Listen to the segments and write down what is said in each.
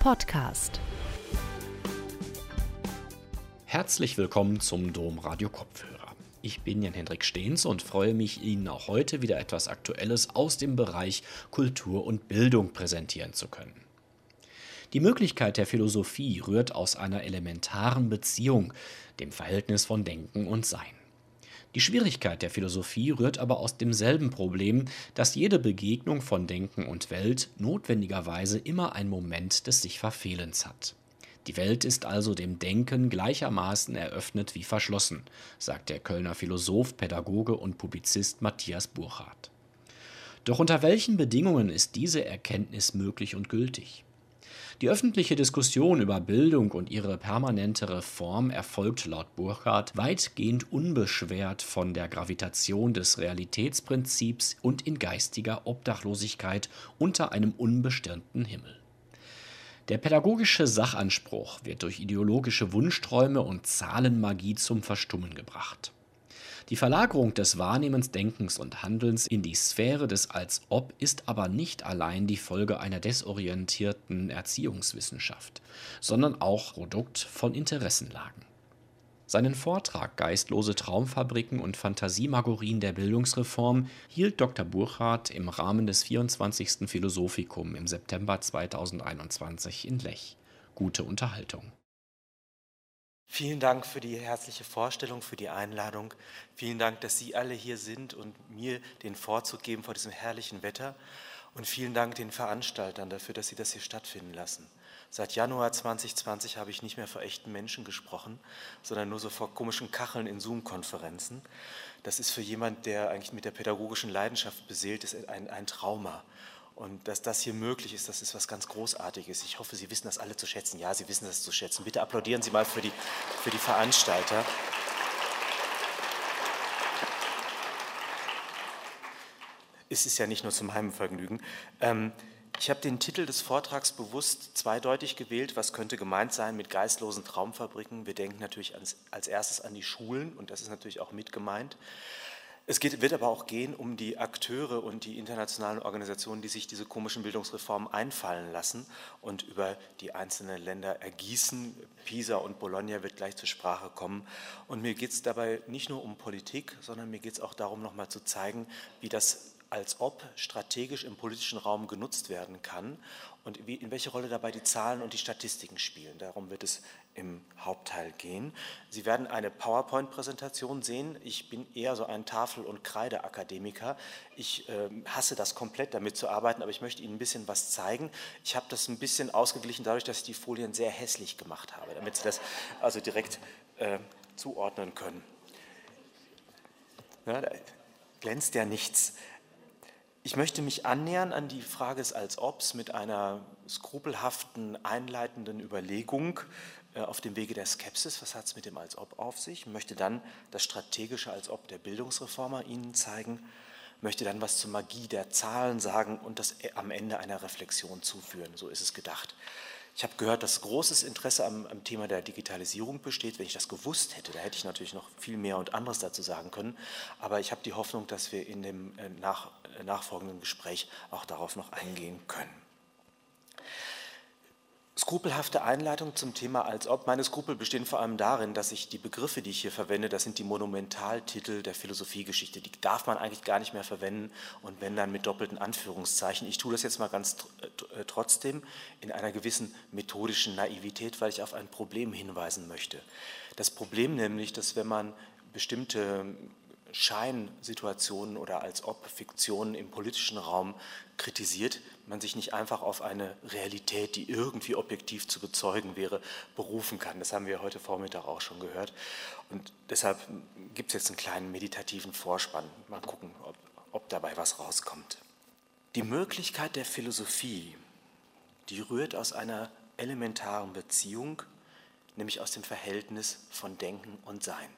Podcast. Herzlich willkommen zum Domradio Kopfhörer. Ich bin Jan-Hendrik Stehns und freue mich, Ihnen auch heute wieder etwas Aktuelles aus dem Bereich Kultur und Bildung präsentieren zu können. Die Möglichkeit der Philosophie rührt aus einer elementaren Beziehung, dem Verhältnis von Denken und Sein. Die Schwierigkeit der Philosophie rührt aber aus demselben Problem, dass jede Begegnung von Denken und Welt notwendigerweise immer ein Moment des Sich-Verfehlens hat. Die Welt ist also dem Denken gleichermaßen eröffnet wie verschlossen, sagt der Kölner Philosoph, Pädagoge und Publizist Matthias Burchardt. Doch unter welchen Bedingungen ist diese Erkenntnis möglich und gültig? Die öffentliche Diskussion über Bildung und ihre permanente Reform erfolgt laut Burkhardt weitgehend unbeschwert von der Gravitation des Realitätsprinzips und in geistiger Obdachlosigkeit unter einem unbestirnten Himmel. Der pädagogische Sachanspruch wird durch ideologische Wunschträume und Zahlenmagie zum Verstummen gebracht. Die Verlagerung des Wahrnehmens, Denkens und Handelns in die Sphäre des Als-Ob ist aber nicht allein die Folge einer desorientierten Erziehungswissenschaft, sondern auch Produkt von Interessenlagen. Seinen Vortrag Geistlose Traumfabriken und Fantasiemagorien der Bildungsreform hielt Dr. Burchardt im Rahmen des 24. Philosophikum im September 2021 in Lech. Gute Unterhaltung. Vielen Dank für die herzliche Vorstellung, für die Einladung. Vielen Dank, dass Sie alle hier sind und mir den Vorzug geben vor diesem herrlichen Wetter. Und vielen Dank den Veranstaltern dafür, dass sie das hier stattfinden lassen. Seit Januar 2020 habe ich nicht mehr vor echten Menschen gesprochen, sondern nur so vor komischen Kacheln in Zoom-Konferenzen. Das ist für jemand, der eigentlich mit der pädagogischen Leidenschaft beseelt ist, ein, ein Trauma. Und dass das hier möglich ist, das ist was ganz Großartiges. Ich hoffe, Sie wissen das alle zu schätzen. Ja, Sie wissen das zu schätzen. Bitte applaudieren Sie mal für die, für die Veranstalter. Es ist ja nicht nur zu meinem Vergnügen. Ähm, ich habe den Titel des Vortrags bewusst zweideutig gewählt. Was könnte gemeint sein mit geistlosen Traumfabriken? Wir denken natürlich als, als erstes an die Schulen und das ist natürlich auch mit gemeint. Es geht, wird aber auch gehen um die Akteure und die internationalen Organisationen, die sich diese komischen Bildungsreformen einfallen lassen und über die einzelnen Länder ergießen. Pisa und Bologna wird gleich zur Sprache kommen. Und mir geht es dabei nicht nur um Politik, sondern mir geht es auch darum, nochmal zu zeigen, wie das als ob strategisch im politischen Raum genutzt werden kann und wie, in welche Rolle dabei die Zahlen und die Statistiken spielen. Darum wird es im Hauptteil gehen. Sie werden eine PowerPoint-Präsentation sehen. Ich bin eher so ein Tafel- und Kreideakademiker. Ich äh, hasse das komplett, damit zu arbeiten, aber ich möchte Ihnen ein bisschen was zeigen. Ich habe das ein bisschen ausgeglichen dadurch, dass ich die Folien sehr hässlich gemacht habe, damit Sie das also direkt äh, zuordnen können. Ja, da glänzt ja nichts. Ich möchte mich annähern an die Frage des Als-Obs mit einer skrupelhaften, einleitenden Überlegung auf dem Wege der Skepsis. Was hat es mit dem Als-Ob auf sich? Ich möchte dann das strategische Als-Ob der Bildungsreformer Ihnen zeigen, möchte dann was zur Magie der Zahlen sagen und das am Ende einer Reflexion zuführen. So ist es gedacht. Ich habe gehört, dass großes Interesse am, am, Thema der Digitalisierung besteht. Wenn ich das gewusst hätte, da hätte ich natürlich noch viel mehr und anderes dazu sagen können. Aber ich habe die Hoffnung, dass wir in dem äh, nach, äh, nachfolgenden Gespräch auch darauf noch eingehen können. Skrupelhafte Einleitung zum Thema als ob. Meine Skrupel bestehen vor allem darin, dass ich die Begriffe, die ich hier verwende, das sind die Monumentaltitel der Philosophiegeschichte. Die darf man eigentlich gar nicht mehr verwenden und wenn dann mit doppelten Anführungszeichen. Ich tue das jetzt mal ganz äh, trotzdem in einer gewissen methodischen Naivität, weil ich auf ein Problem hinweisen möchte. Das Problem nämlich, dass wenn man bestimmte Scheinsituationen oder als ob Fiktionen im politischen Raum kritisiert, man sich nicht einfach auf eine Realität, die irgendwie objektiv zu bezeugen wäre, berufen kann. Das haben wir heute Vormittag auch schon gehört. Und deshalb gibt es jetzt einen kleinen meditativen Vorspann. Mal gucken, ob, ob dabei was rauskommt. Die Möglichkeit der Philosophie, die rührt aus einer elementaren Beziehung, nämlich aus dem Verhältnis von Denken und Sein.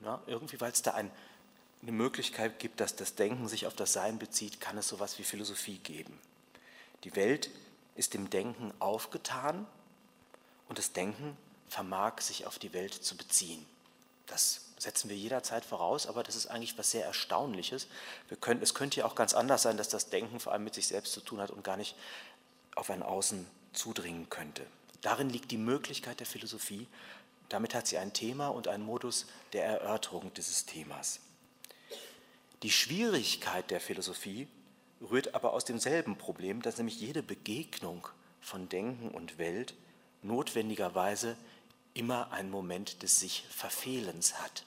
Na, irgendwie, weil es da ein, eine Möglichkeit gibt, dass das Denken sich auf das Sein bezieht, kann es sowas wie Philosophie geben. Die Welt ist dem Denken aufgetan und das Denken vermag sich auf die Welt zu beziehen. Das setzen wir jederzeit voraus, aber das ist eigentlich was sehr Erstaunliches. Wir können, es könnte ja auch ganz anders sein, dass das Denken vor allem mit sich selbst zu tun hat und gar nicht auf ein Außen zudringen könnte. Darin liegt die Möglichkeit der Philosophie. Damit hat sie ein Thema und einen Modus der Erörterung dieses Themas. Die Schwierigkeit der Philosophie rührt aber aus demselben Problem, dass nämlich jede Begegnung von Denken und Welt notwendigerweise immer einen Moment des sich Verfehlens hat.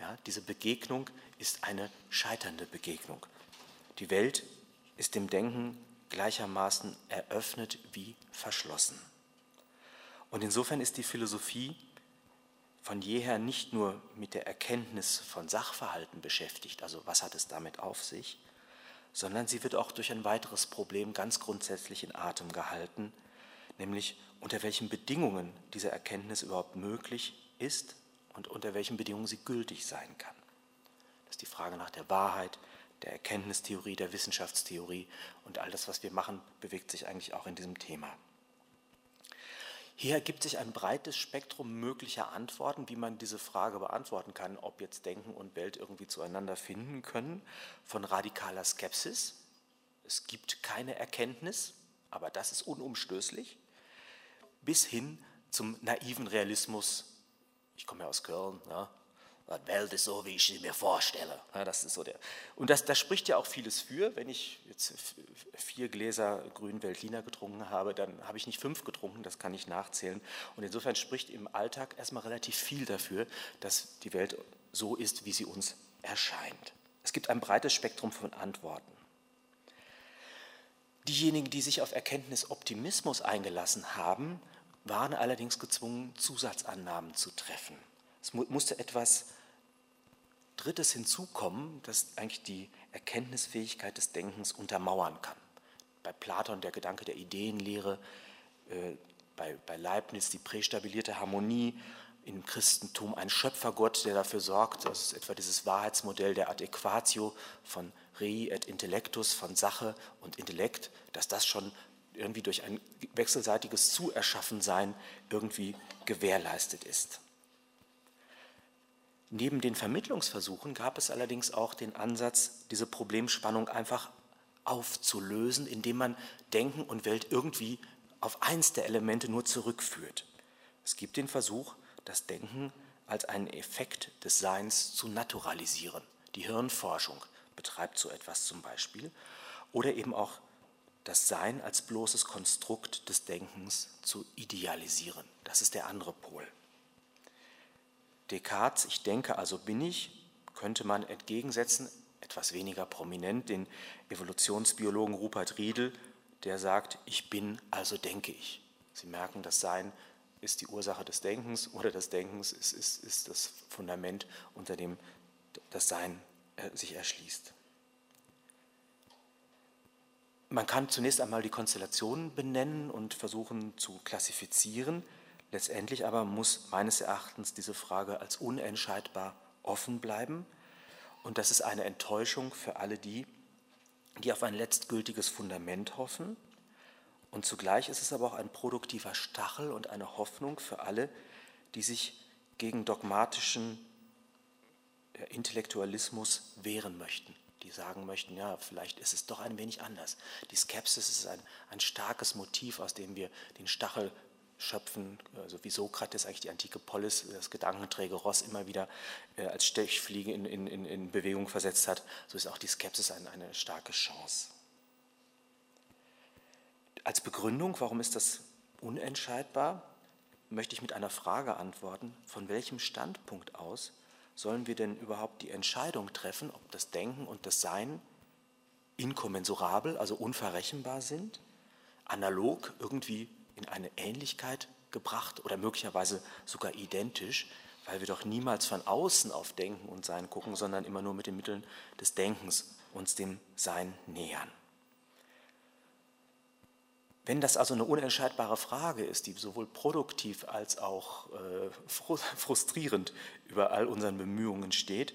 Ja, diese Begegnung ist eine scheiternde Begegnung. Die Welt ist dem Denken gleichermaßen eröffnet wie verschlossen. Und insofern ist die Philosophie von jeher nicht nur mit der Erkenntnis von Sachverhalten beschäftigt, also was hat es damit auf sich, sondern sie wird auch durch ein weiteres Problem ganz grundsätzlich in Atem gehalten, nämlich unter welchen Bedingungen diese Erkenntnis überhaupt möglich ist und unter welchen Bedingungen sie gültig sein kann. Das ist die Frage nach der Wahrheit, der Erkenntnistheorie, der Wissenschaftstheorie und all das, was wir machen, bewegt sich eigentlich auch in diesem Thema. Hier ergibt sich ein breites Spektrum möglicher Antworten, wie man diese Frage beantworten kann, ob jetzt Denken und Welt irgendwie zueinander finden können, von radikaler Skepsis. Es gibt keine Erkenntnis, aber das ist unumstößlich, bis hin zum naiven Realismus. Ich komme ja aus Köln, ja, die Welt ist so, wie ich sie mir vorstelle. Ja, das ist so der. Und das, da spricht ja auch vieles für. Wenn ich jetzt vier Gläser grünen Veltliner getrunken habe, dann habe ich nicht fünf getrunken, das kann ich nachzählen. Und insofern spricht im Alltag erstmal relativ viel dafür, dass die Welt so ist, wie sie uns erscheint. Es gibt ein breites Spektrum von Antworten. Diejenigen, die sich auf Erkenntnisoptimismus eingelassen haben, waren allerdings gezwungen, Zusatzannahmen zu treffen. Es musste etwas Drittes hinzukommen, das eigentlich die Erkenntnisfähigkeit des Denkens untermauern kann. Bei Platon der Gedanke der Ideenlehre, äh, bei, Leibniz die prästabilierte Harmonie, im Christentum ein Schöpfergott, der dafür sorgt, das ist etwa dieses Wahrheitsmodell der Adequatio von Rei et Intellectus, von Sache und Intellekt, dass das schon irgendwie durch ein wechselseitiges Zuerschaffensein irgendwie gewährleistet ist. Neben den Vermittlungsversuchen gab es allerdings auch den Ansatz, diese Problemspannung einfach aufzulösen, indem man Denken und Welt irgendwie auf eins der Elemente nur zurückführt. Es gibt den Versuch, das Denken als einen Effekt des Seins zu naturalisieren. Die Hirnforschung betreibt so etwas zum Beispiel. Oder eben auch das Sein als bloßes Konstrukt des Denkens zu idealisieren. Das ist der andere Pol. Descartes, ich denke, also bin ich, könnte man entgegensetzen, etwas weniger prominent, den Evolutionsbiologen Rupert Riedel, der sagt, ich bin, also denke ich. Sie merken, das Sein ist die Ursache des Denkens oder das Denkens ist, ist, ist das Fundament, unter dem das Sein äh, sich erschließt. Man kann zunächst einmal die Konstellationen benennen und versuchen zu klassifizieren. Letztendlich aber muss meines Erachtens diese Frage als unentscheidbar offen bleiben. Und das ist eine Enttäuschung für alle die, die auf ein letztgültiges Fundament hoffen. Und zugleich ist es aber auch ein produktiver Stachel und eine Hoffnung für alle, die sich gegen dogmatischen Intellektualismus wehren möchten, die sagen möchten, ja, vielleicht ist es doch ein wenig anders. Die Skepsis ist ein, ein starkes Motiv, aus dem wir den Stachel schöpfen, also wie Sokrates eigentlich die antike Polis, das gedankenträge Ross immer wieder äh, als Stechfliege in, in, in Bewegung versetzt hat, so ist auch die Skepsis eine, eine starke Chance. Als Begründung, warum ist das unentscheidbar, möchte ich mit einer Frage antworten, von welchem Standpunkt aus sollen wir denn überhaupt die Entscheidung treffen, ob das Denken und das Sein inkommensurabel, also unverrechenbar sind, analog irgendwie in eine Ähnlichkeit gebracht oder möglicherweise sogar identisch, weil wir doch niemals von außen auf Denken und Sein gucken, sondern immer nur mit den Mitteln des Denkens uns dem Sein nähern. Wenn das also eine unentscheidbare Frage ist, die sowohl produktiv als auch äh, frustrierend über all unseren Bemühungen steht,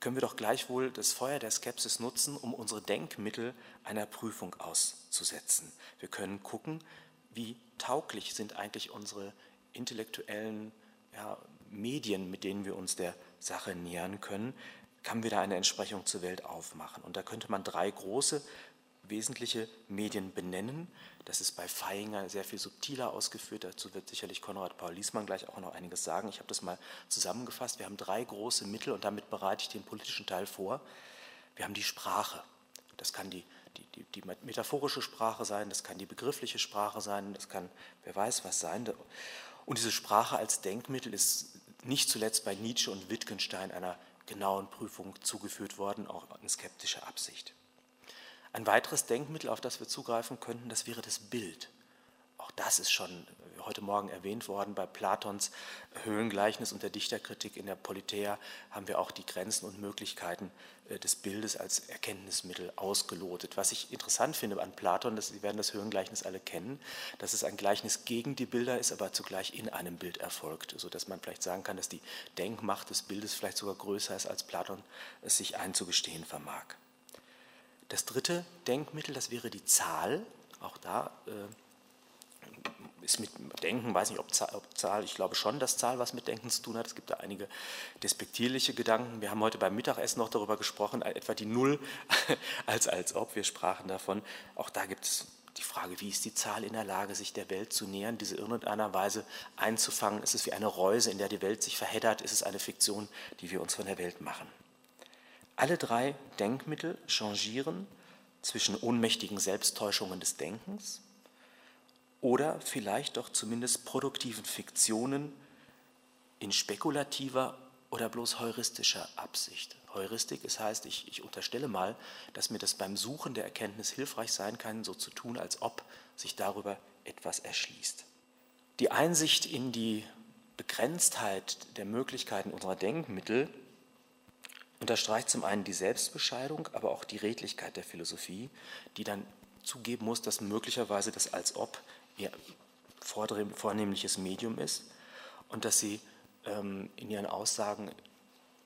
können wir doch gleichwohl das Feuer der Skepsis nutzen, um unsere Denkmittel einer Prüfung auszusetzen. Wir können gucken, wie tauglich sind eigentlich unsere intellektuellen ja, Medien, mit denen wir uns der Sache nähern können, kann wir da eine Entsprechung zur Welt aufmachen. Und da könnte man drei große wesentliche Medien benennen. Das ist bei Feinger sehr viel subtiler ausgeführt. Dazu wird sicherlich Konrad Paul Liesmann gleich auch noch einiges sagen. Ich habe das mal zusammengefasst. Wir haben drei große Mittel und damit bereite ich den politischen Teil vor. Wir haben die Sprache. Das kann die, die, die, die metaphorische Sprache sein, das kann die begriffliche Sprache sein, das kann wer weiß was sein. Und diese Sprache als Denkmittel ist nicht zuletzt bei Nietzsche und Wittgenstein einer genauen Prüfung zugeführt worden, auch in skeptischer Absicht. Ein weiteres Denkmittel, auf das wir zugreifen könnten, das wäre das Bild. Auch das ist schon heute Morgen erwähnt worden. Bei Platons Höhlengleichnis und der Dichterkritik in der Politeia haben wir auch die Grenzen und Möglichkeiten äh, des Bildes als Erkenntnismittel ausgelotet. Was ich interessant finde an Platon, dass Sie werden das Höhlengleichnis alle kennen, dass es ein Gleichnis gegen die Bilder ist, aber zugleich in einem Bild erfolgt, sodass man vielleicht sagen kann, dass die Denkmacht des Bildes vielleicht sogar größer ist, als Platon es sich einzugestehen vermag. Das dritte Denkmittel, das wäre die Zahl. Auch da äh, ist mit Denken, weiß nicht, ob Zahl, ob Zahl, ich glaube schon, dass Zahl was mit Denken zu tun hat. Es gibt da einige despektierliche Gedanken. Wir haben heute beim Mittagessen noch darüber gesprochen, etwa die Null als als ob. Wir sprachen davon. Auch da gibt es die Frage, wie ist die Zahl in der Lage, sich der Welt zu nähern, diese in irgendeiner Weise einzufangen? Ist es wie eine Reuse, in der die Welt sich verheddert? Ist es eine Fiktion, die wir uns von der Welt machen? Alle drei Denkmittel changieren zwischen ohnmächtigen Selbsttäuschungen des Denkens, oder vielleicht doch zumindest produktiven Fiktionen in spekulativer oder bloß heuristischer Absicht. Heuristik, das heißt, ich, ich unterstelle mal, dass mir das beim Suchen der Erkenntnis hilfreich sein kann, so zu tun, als ob sich darüber etwas erschließt. Die Einsicht in die Begrenztheit der Möglichkeiten unserer Denkmittel unterstreicht zum einen die Selbstbescheidung, aber auch die Redlichkeit der Philosophie, die dann zugeben muss, dass möglicherweise das als ob ihr vornehmliches Medium ist und dass sie ähm, in ihren Aussagen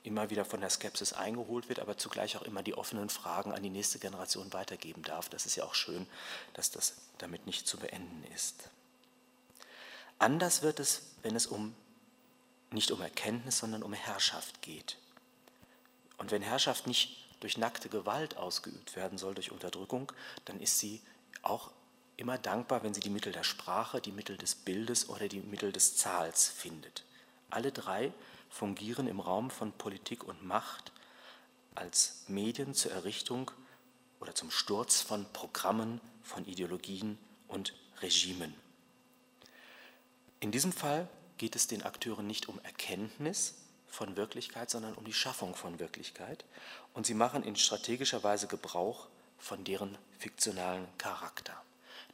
immer wieder von der Skepsis eingeholt wird, aber zugleich auch immer die offenen Fragen an die nächste Generation weitergeben darf. Das ist ja auch schön, dass das damit nicht zu beenden ist. Anders wird es, wenn es um nicht um Erkenntnis, sondern um Herrschaft geht. Und wenn Herrschaft nicht durch nackte Gewalt ausgeübt werden soll, durch Unterdrückung, dann ist sie auch immer dankbar, wenn sie die Mittel der Sprache, die Mittel des Bildes oder die Mittel des Zahls findet. Alle drei fungieren im Raum von Politik und Macht als Medien zur Errichtung oder zum Sturz von Programmen, von Ideologien und Regimen. In diesem Fall geht es den Akteuren nicht um Erkenntnis von Wirklichkeit, sondern um die Schaffung von Wirklichkeit. Und sie machen in strategischer Weise Gebrauch von deren fiktionalen Charakter.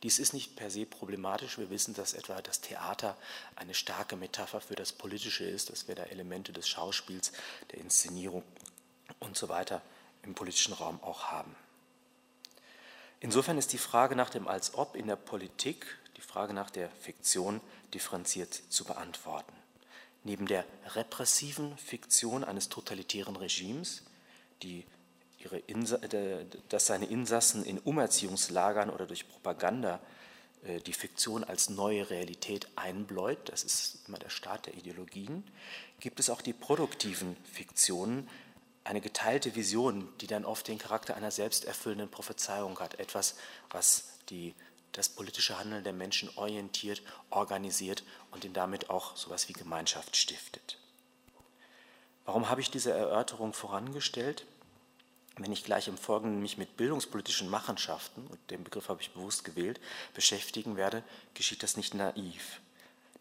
Dies ist nicht per se problematisch. Wir wissen, dass etwa das Theater eine starke Metapher für das Politische ist, dass wir da Elemente des Schauspiels, der Inszenierung und so weiter im politischen Raum auch haben. Insofern ist die Frage nach dem Als-Ob in der Politik, die Frage nach der Fiktion differenziert zu beantworten. Neben der repressiven Fiktion eines totalitären Regimes, die dass seine Insassen in Umerziehungslagern oder durch Propaganda äh, die Fiktion als neue Realität einbläut, das ist immer der Start der Ideologien, gibt es auch die produktiven Fiktionen, eine geteilte Vision, die dann oft den Charakter einer selbsterfüllenden Prophezeiung hat, etwas, was die, das politische Handeln der Menschen orientiert, organisiert und ihn damit auch so etwas wie Gemeinschaft stiftet. Warum habe ich diese Erörterung vorangestellt? Wenn ich gleich im Folgenden mich mit bildungspolitischen Machenschaften, und den Begriff habe ich bewusst gewählt, beschäftigen werde, geschieht das nicht naiv.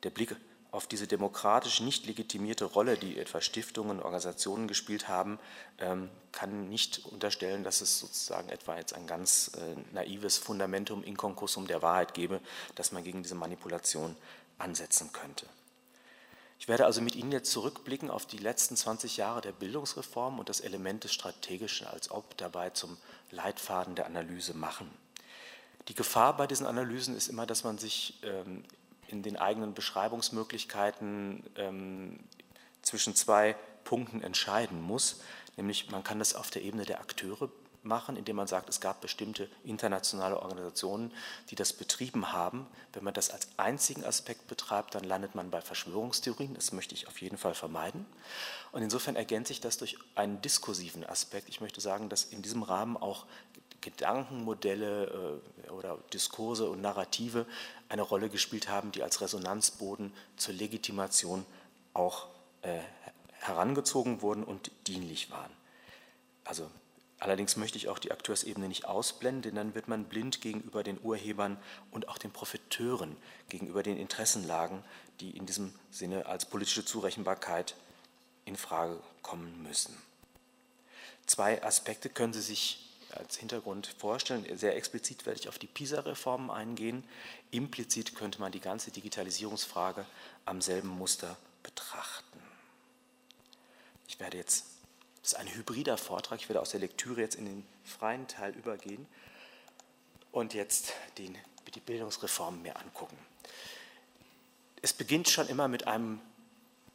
Der Blick auf diese demokratisch nicht legitimierte Rolle, die etwa Stiftungen und Organisationen gespielt haben, ähm, kann nicht unterstellen, dass es sozusagen etwa jetzt ein ganz äh, naives Fundamentum in Concursum der Wahrheit gebe, dass man gegen diese Manipulation ansetzen könnte. Ich werde also mit Ihnen jetzt zurückblicken auf die letzten 20 Jahre der Bildungsreform und das Element des Strategischen als ob dabei zum Leitfaden der Analyse machen. Die Gefahr bei diesen Analysen ist immer, dass man sich ähm, in den eigenen Beschreibungsmöglichkeiten ähm, zwischen zwei Punkten entscheiden muss. Nämlich man kann das auf der Ebene der Akteure machen, indem man sagt, es gab bestimmte internationale Organisationen, die das betrieben haben. Wenn man das als einzigen Aspekt betreibt, dann landet man bei Verschwörungstheorien. Das möchte ich auf jeden Fall vermeiden. Und insofern ergänze ich das durch einen diskursiven Aspekt. Ich möchte sagen, dass in diesem Rahmen auch Gedankenmodelle äh, oder Diskurse und Narrative eine Rolle gespielt haben, die als Resonanzboden zur Legitimation auch äh, herangezogen wurden und dienlich waren. Also allerdings möchte ich auch die Akteursebene nicht ausblenden, denn dann wird man blind gegenüber den Urhebern und auch den Profiteuren, gegenüber den Interessenlagen, die in diesem Sinne als politische Zurechenbarkeit in Frage kommen müssen. Zwei Aspekte können Sie sich als Hintergrund vorstellen. Sehr explizit werde ich auf die PISA-Reformen eingehen. Implizit könnte man die ganze Digitalisierungsfrage am selben Muster betrachten. Ich werde jetzt, das ist ein hybrider Vortrag, ich werde aus der Lektüre jetzt in den freien Teil übergehen und jetzt den, die Bildungsreformen mir angucken. Es beginnt schon immer mit einem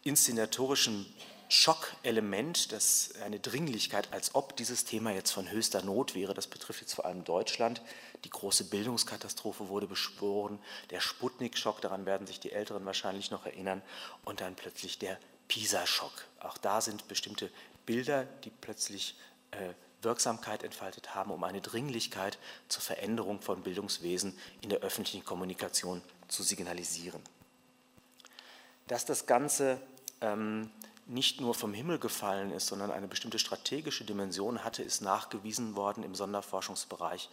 inszenatorischen Schockelement, das eine Dringlichkeit, als ob dieses Thema jetzt von höchster Not wäre. Das betrifft jetzt vor allem Deutschland. Die große Bildungskatastrophe wurde beschworen, der Sputnik-Schock, daran werden sich die Älteren wahrscheinlich noch erinnern, und dann plötzlich der PISA-Schock. Auch da sind bestimmte Bilder, die plötzlich äh, Wirksamkeit entfaltet haben, um eine Dringlichkeit zur Veränderung von Bildungswesen in der öffentlichen Kommunikation zu signalisieren. Dass das Ganze ähm, nicht nur vom Himmel gefallen ist, sondern eine bestimmte strategische Dimension hatte, ist nachgewiesen worden im Sonderforschungsbereich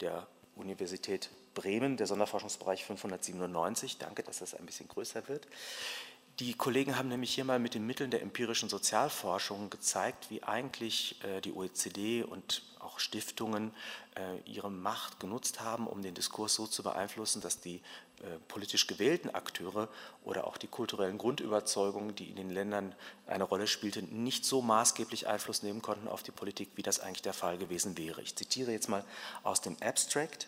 der Universität Bremen, der Sonderforschungsbereich 597. Danke, dass das ein bisschen größer wird. Die Kollegen haben nämlich hier mal mit den Mitteln der empirischen Sozialforschung gezeigt, wie eigentlich äh, die OECD und auch Stiftungen äh, ihre Macht genutzt haben, um den Diskurs so zu beeinflussen, dass die äh, politisch gewählten Akteure oder auch die kulturellen Grundüberzeugungen, die in den Ländern eine Rolle spielten, nicht so maßgeblich Einfluss nehmen konnten auf die Politik, wie das eigentlich der Fall gewesen wäre. Ich zitiere jetzt mal aus dem Abstract.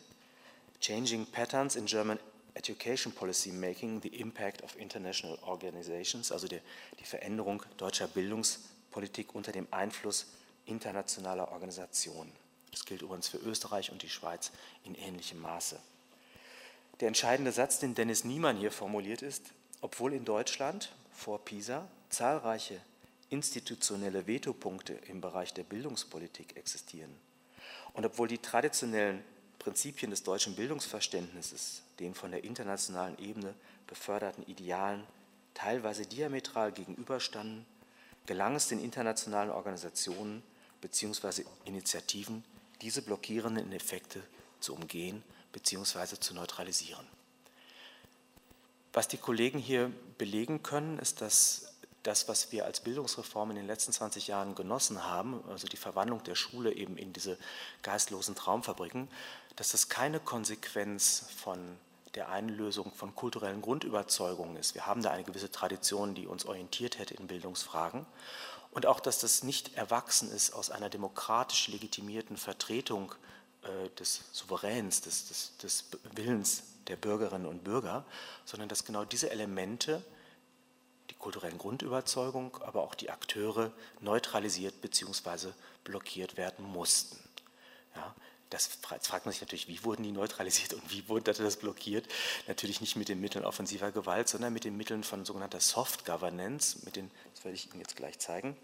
Changing Patterns in German Education Policy Making, the Impact of International Organizations, also die, die Veränderung deutscher Bildungspolitik unter dem Einfluss internationaler Organisationen. Das gilt übrigens für Österreich und die Schweiz in ähnlichem Maße. Der entscheidende Satz, den Dennis Niemann hier formuliert ist, obwohl in Deutschland vor PISA zahlreiche institutionelle Vetopunkte im Bereich der Bildungspolitik existieren und obwohl die traditionellen Prinzipien des deutschen Bildungsverständnisses den von der internationalen Ebene beförderten Idealen teilweise diametral gegenüberstanden, gelang es den internationalen Organisationen bzw. Initiativen, diese blockierenden Effekte zu umgehen bzw. zu neutralisieren. Was die Kollegen hier belegen können, ist, dass das, was wir als Bildungsreform in den letzten 20 Jahren genossen haben, also die Verwandlung der Schule eben in diese geistlosen Traumfabriken, dass das keine Konsequenz von der Einlösung von kulturellen Grundüberzeugungen ist. Wir haben da eine gewisse Tradition, die uns orientiert hätte in Bildungsfragen. Und auch, dass das nicht erwachsen ist aus einer demokratisch legitimierten Vertretung äh, des Souveräns, des, des, des Willens der Bürgerinnen und Bürger, sondern dass genau diese Elemente, die kulturellen Grundüberzeugungen, aber auch die Akteure neutralisiert bzw. blockiert werden mussten. Ja, das fragt man sich natürlich, wie wurden die neutralisiert und wie wurde das blockiert? Natürlich nicht mit den Mitteln offensiver Gewalt, sondern mit den Mitteln von sogenannter Soft Governance, mit den, das werde ich Ihnen jetzt gleich zeigen.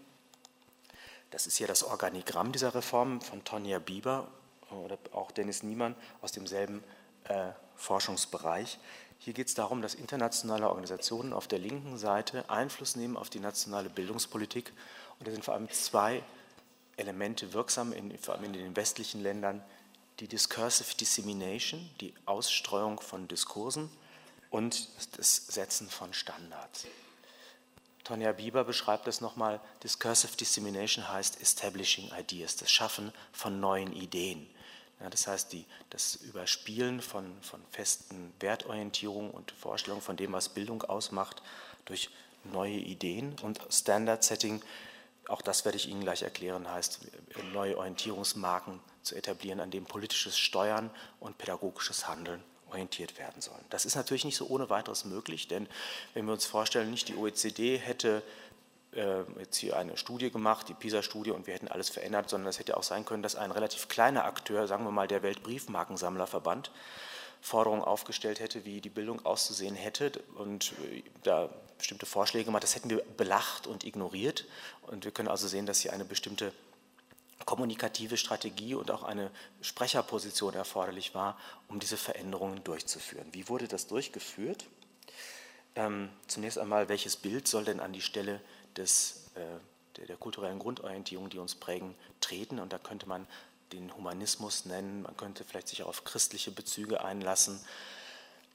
Das ist hier das Organigramm dieser Reform von Tonja Bieber oder auch Dennis Niemann aus demselben äh, Forschungsbereich. Hier geht es darum, dass internationale Organisationen auf der linken Seite Einfluss nehmen auf die nationale Bildungspolitik. Und da sind vor allem zwei Elemente wirksam, in, vor allem in den westlichen Ländern, die Discursive Dissemination, die Ausstreuung von Diskursen und das Setzen von Standards. Tonja Bieber beschreibt das nochmal, Discursive Dissemination heißt Establishing Ideas, das Schaffen von neuen Ideen. Ja, das heißt, die, das Überspielen von, von festen Wertorientierungen und Vorstellungen von dem, was Bildung ausmacht, durch neue Ideen und Standard Setting auch das werde ich Ihnen gleich erklären, heißt, neue Orientierungsmarken zu etablieren, an dem politisches Steuern und pädagogisches Handeln orientiert werden sollen. Das ist natürlich nicht so ohne weiteres möglich, denn wenn wir uns vorstellen, nicht die OECD hätte äh, jetzt hier eine Studie gemacht, die PISA-Studie, und wir hätten alles verändert, sondern es hätte auch sein können, dass ein relativ kleiner Akteur, sagen wir mal der Weltbriefmarkensammlerverband, Forderungen aufgestellt hätte, wie die Bildung auszusehen hätte und äh, da bestimmte Vorschläge gemacht. Das hätten wir belacht und ignoriert. Und wir können also sehen, dass hier eine bestimmte kommunikative Strategie und auch eine Sprecherposition erforderlich war, um diese Veränderungen durchzuführen. Wie wurde das durchgeführt? Ähm, zunächst einmal, welches Bild soll denn an die Stelle des, äh, der, der, kulturellen Grundorientierung, die uns prägen, treten? Und da könnte man den Humanismus nennen, man könnte vielleicht sich auch auf christliche Bezüge einlassen,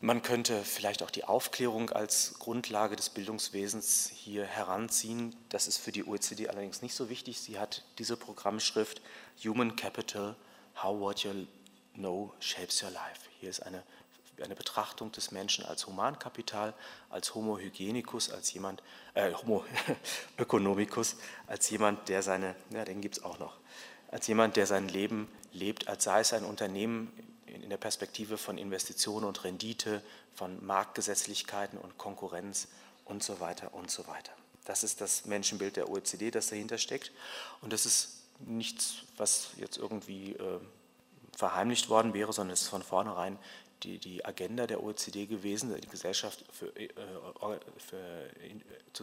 man könnte vielleicht auch die Aufklärung als Grundlage des Bildungswesens hier heranziehen. Das ist für die OECD allerdings nicht so wichtig. Sie hat diese Programmschrift Human Capital, How What You Know Shapes Your Life. Hier ist eine, eine Betrachtung des Menschen als Humankapital, als Homo Hygienicus, als jemand, äh, Homo Ökonomicus, als jemand, der seine, ja, den gibt es auch noch, als jemand, der sein Leben lebt, als sei es ein Unternehmen in der Perspektive von Investitionen und Rendite, von Marktgesetzlichkeiten und Konkurrenz und so weiter und so weiter. Das ist das Menschenbild der OECD, das dahinter steckt. Und das ist nichts, was jetzt irgendwie äh, verheimlicht worden wäre, sondern es ist von vornherein die, die Agenda der OECD gewesen, die Gesellschaft für, äh, für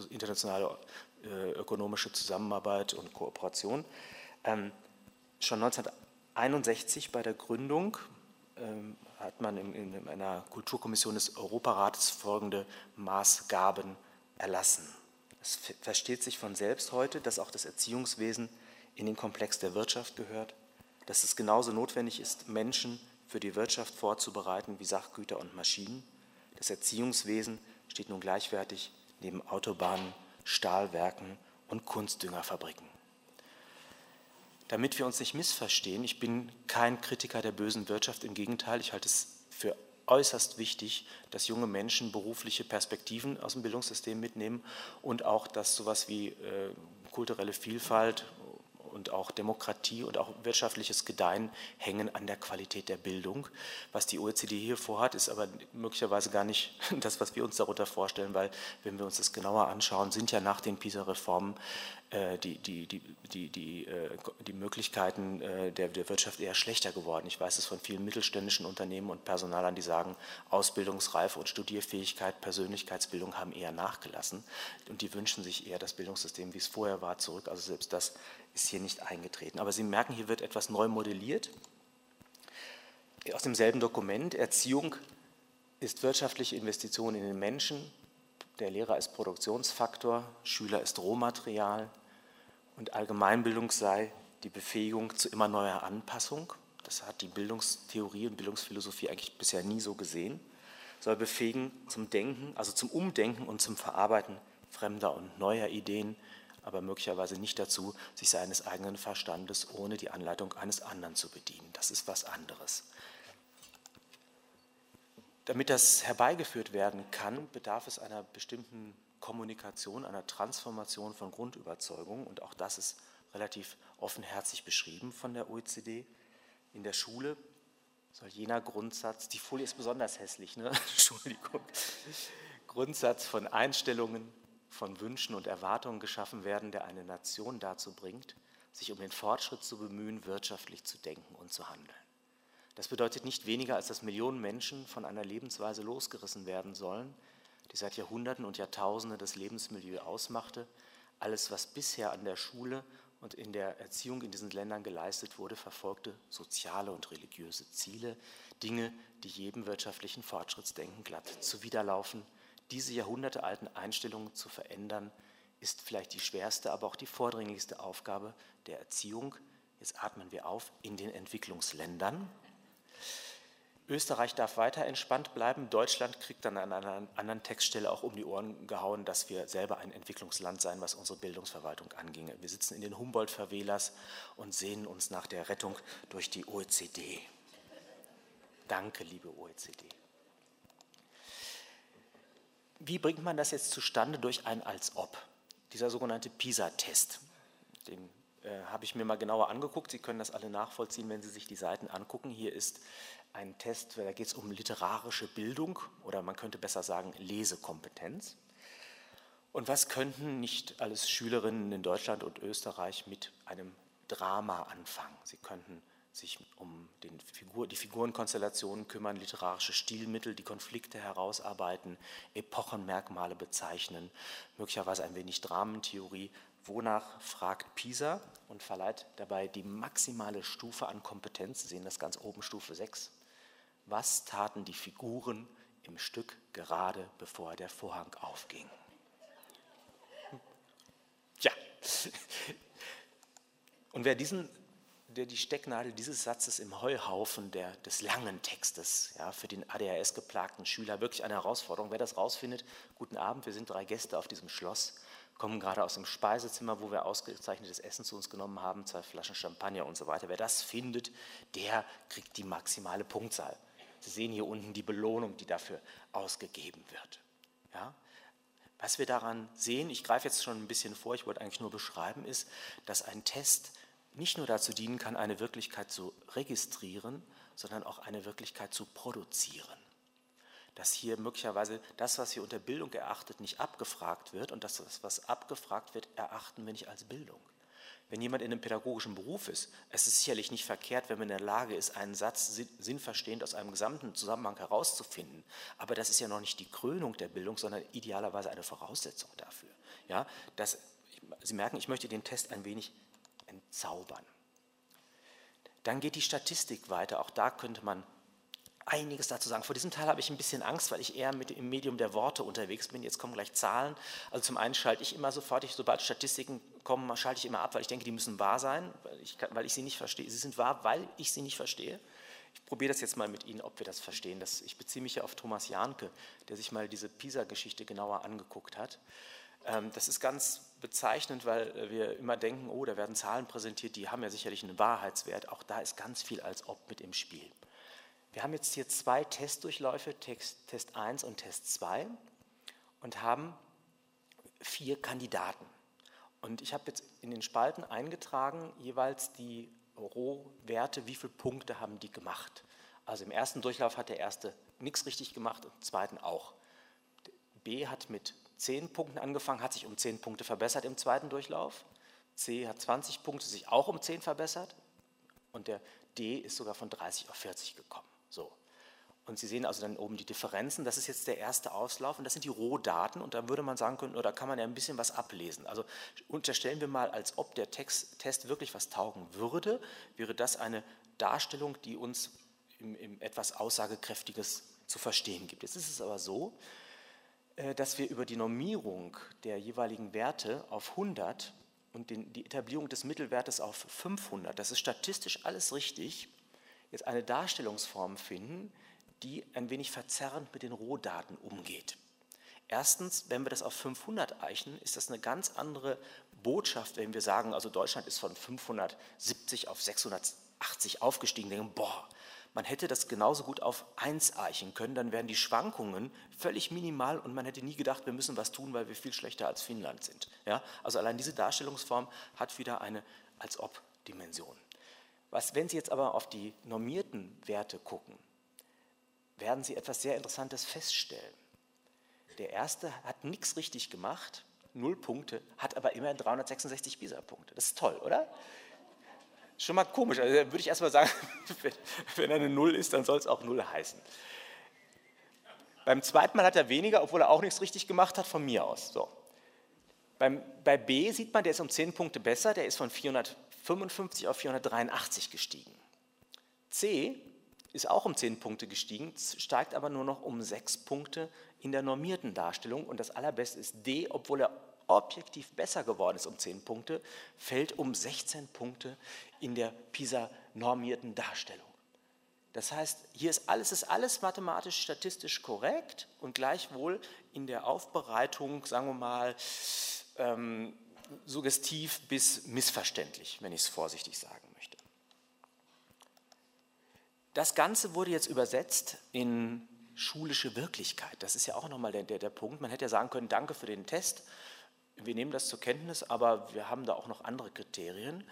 internationale äh, ökonomische Zusammenarbeit und Kooperation. Ähm, schon 1961 bei der Gründung ähm, hat man in, in einer Kulturkommission des Europarates folgende Maßgaben erlassen. Es versteht sich von selbst heute, dass auch das Erziehungswesen in den Komplex der Wirtschaft gehört, dass es genauso notwendig ist, Menschen für die Wirtschaft vorzubereiten wie Sachgüter und Maschinen. Das Erziehungswesen steht nun gleichwertig neben Autobahnen, Stahlwerken und Kunstdüngerfabriken damit wir uns nicht missverstehen, ich bin kein Kritiker der bösen Wirtschaft, im Gegenteil, ich halte es für äußerst wichtig, dass junge Menschen berufliche Perspektiven aus dem Bildungssystem mitnehmen und auch, dass sowas wie äh, kulturelle Vielfalt und auch Demokratie und auch wirtschaftliches Gedeihen hängen an der Qualität der Bildung. Was die OECD hier vorhat, ist aber möglicherweise gar nicht das, was wir uns darunter vorstellen, weil wenn wir uns das genauer anschauen, sind ja nach den PISA-Reformen die, die, die, die, die, äh, Möglichkeiten äh, der, der Wirtschaft eher schlechter geworden. Ich weiß es von vielen mittelständischen Unternehmen und Personalern, die sagen, Ausbildungsreife und Studierfähigkeit, Persönlichkeitsbildung haben eher nachgelassen und die wünschen sich eher das Bildungssystem, wie es vorher war, zurück. Also selbst das ist hier nicht eingetreten. Aber Sie merken, hier wird etwas neu modelliert. Aus demselben Dokument, Erziehung ist wirtschaftliche Investition in den Menschen, der Lehrer ist Produktionsfaktor, Schüler ist Rohmaterial, und Allgemeinbildung sei die Befähigung zu immer neuer Anpassung. Das hat die Bildungstheorie und Bildungsphilosophie eigentlich bisher nie so gesehen. Soll befähigen zum Denken, also zum Umdenken und zum Verarbeiten fremder und neuer Ideen, aber möglicherweise nicht dazu, sich seines eigenen Verstandes ohne die Anleitung eines anderen zu bedienen. Das ist was anderes. Damit das herbeigeführt werden kann, bedarf es einer bestimmten Kommunikation, einer Transformation von Grundüberzeugungen. Und auch das ist relativ offenherzig beschrieben von der OECD. In der Schule soll jener Grundsatz, die Folie ist besonders hässlich, ne? Entschuldigung, Grundsatz von Einstellungen, von Wünschen und Erwartungen geschaffen werden, der eine Nation dazu bringt, sich um den Fortschritt zu bemühen, wirtschaftlich zu denken und zu handeln. Das bedeutet nicht weniger, als dass Millionen Menschen von einer Lebensweise losgerissen werden sollen, die seit Jahrhunderten und Jahrtausenden das Lebensmilieu ausmachte. Alles, was bisher an der Schule und in der Erziehung in diesen Ländern geleistet wurde, verfolgte soziale und religiöse Ziele, Dinge, die jedem wirtschaftlichen Fortschrittsdenken glatt zuwiderlaufen. Diese jahrhundertealten Einstellungen zu verändern, ist vielleicht die schwerste, aber auch die vordringlichste Aufgabe der Erziehung. Jetzt atmen wir auf in den Entwicklungsländern. Österreich darf weiter entspannt bleiben. Deutschland kriegt dann an einer anderen Textstelle auch um die Ohren gehauen, dass wir selber ein Entwicklungsland seien, was unsere Bildungsverwaltung anginge. Wir sitzen in den Humboldt-Verwählers und sehnen uns nach der Rettung durch die OECD. Danke, liebe OECD. Wie bringt man das jetzt zustande durch ein Als-Ob? Dieser sogenannte PISA-Test, den äh, habe ich mir mal genauer angeguckt. Sie können das alle nachvollziehen, wenn Sie sich die Seiten angucken. Hier ist ein Test, da geht es um literarische Bildung oder man könnte besser sagen Lesekompetenz. Und was könnten nicht alles Schülerinnen in Deutschland und Österreich mit einem Drama anfangen? Sie könnten sich um Figur, die Figurenkonstellationen kümmern, literarische Stilmittel, die Konflikte herausarbeiten, Epochenmerkmale bezeichnen, möglicherweise ein wenig Dramentheorie, Wonach fragt PISA und verleiht dabei die maximale Stufe an Kompetenz. Sie sehen das ganz oben, Stufe 6. Was taten die Figuren im Stück gerade bevor der Vorhang aufging? Ja. Und wer diesen der die Stecknadel dieses Satzes im Heuhaufen der, des langen Textes ja, für den ADHS-geplagten Schüler wirklich eine Herausforderung. Wer das rausfindet, guten Abend, wir sind drei Gäste auf diesem Schloss, kommen gerade aus dem Speisezimmer, wo wir ausgezeichnetes Essen zu uns genommen haben, zwei Flaschen Champagner und so weiter. Wer das findet, der kriegt die maximale Punktzahl. Sie sehen hier unten die Belohnung, die dafür ausgegeben wird. Ja? Was wir daran sehen, ich greife jetzt schon ein bisschen vor, ich wollte eigentlich nur beschreiben, ist, dass ein Test nicht nur dazu dienen kann, eine Wirklichkeit zu registrieren, sondern auch eine Wirklichkeit zu produzieren. Dass hier möglicherweise das, was hier unter Bildung erachtet, nicht abgefragt wird und das, was abgefragt wird, erachten wir nicht als Bildung. Wenn jemand in einem pädagogischen Beruf ist, es ist sicherlich nicht verkehrt, wenn man in der Lage ist, einen Satz sinnverstehend aus einem gesamten Zusammenhang herauszufinden. Aber das ist ja noch nicht die Krönung der Bildung, sondern idealerweise eine Voraussetzung dafür. Ja, das, Sie merken, ich möchte den Test ein wenig entzaubern. Dann geht die Statistik weiter. Auch da könnte man einiges dazu sagen. Vor diesem Teil habe ich ein bisschen Angst, weil ich eher mit im Medium der Worte unterwegs bin. Jetzt kommen gleich Zahlen. Also zum einen schalte ich immer sofort, ich, sobald Statistiken kommen, schalte ich immer ab, weil ich denke, die müssen wahr sein, weil ich, weil ich sie nicht verstehe. Sie sind wahr, weil ich sie nicht verstehe. Ich probiere das jetzt mal mit Ihnen, ob wir das verstehen. Das, ich beziehe mich ja auf Thomas Jahnke, der sich mal diese PISA-Geschichte genauer angeguckt hat. Ähm, das ist ganz bezeichnend, weil wir immer denken, oh, da werden Zahlen präsentiert, die haben ja sicherlich einen Wahrheitswert. Auch da ist ganz viel als ob mit im Spiel. Wir haben jetzt hier zwei Testdurchläufe, Test 1 und Test 2, und haben vier Kandidaten. Und ich habe jetzt in den Spalten eingetragen, jeweils die Rohwerte, wie viele Punkte haben die gemacht. Also im ersten Durchlauf hat der erste nichts richtig gemacht und im zweiten auch. B hat mit 10 Punkten angefangen, hat sich um 10 Punkte verbessert im zweiten Durchlauf. C hat 20 Punkte, sich auch um 10 verbessert. Und der D ist sogar von 30 auf 40 gekommen. So. Und Sie sehen also dann oben die Differenzen. Das ist jetzt der erste Auslauf und das sind die Rohdaten. Und da würde man sagen können, oder kann man ja ein bisschen was ablesen. Also unterstellen wir mal, als ob der Text, Test wirklich was taugen würde, wäre das eine Darstellung, die uns im, im etwas Aussagekräftiges zu verstehen gibt. Jetzt ist es aber so, äh, dass wir über die Normierung der jeweiligen Werte auf 100 und den, die Etablierung des Mittelwertes auf 500, das ist statistisch alles richtig, jetzt eine Darstellungsform finden, die ein wenig verzerrend mit den Rohdaten umgeht. Erstens, wenn wir das auf 500 eichen, ist das eine ganz andere Botschaft, wenn wir sagen, also Deutschland ist von 570 auf 680 aufgestiegen, denken, boah, man hätte das genauso gut auf 1 eichen können, dann wären die Schwankungen völlig minimal und man hätte nie gedacht, wir müssen was tun, weil wir viel schlechter als Finnland sind. Ja? Also allein diese Darstellungsform hat wieder eine als ob Dimension. Was, wenn Sie jetzt aber auf die normierten Werte gucken, werden Sie etwas sehr Interessantes feststellen. Der erste hat nichts richtig gemacht, null Punkte, hat aber immerhin 366 PISA-Punkte. Das ist toll, oder? Schon mal komisch. Also würde ich erstmal sagen, wenn er eine Null ist, dann soll es auch Null heißen. Beim zweiten Mal hat er weniger, obwohl er auch nichts richtig gemacht hat, von mir aus. So. Beim, bei B sieht man, der ist um 10 Punkte besser, der ist von 455 auf 483 gestiegen. C ist auch um 10 Punkte gestiegen, steigt aber nur noch um 6 Punkte in der normierten Darstellung. Und das allerbeste ist D, obwohl er objektiv besser geworden ist um 10 Punkte, fällt um 16 Punkte in der PISA-normierten Darstellung. Das heißt, hier ist alles, ist alles mathematisch, statistisch korrekt und gleichwohl in der Aufbereitung, sagen wir mal, ähm, suggestiv bis missverständlich, wenn ich es vorsichtig sagen möchte. Das Ganze wurde jetzt übersetzt in schulische Wirklichkeit. Das ist ja auch nochmal der, der, der Punkt. Man hätte ja sagen können, danke für den Test, wir nehmen das zur Kenntnis, aber wir haben da auch noch andere Kriterien.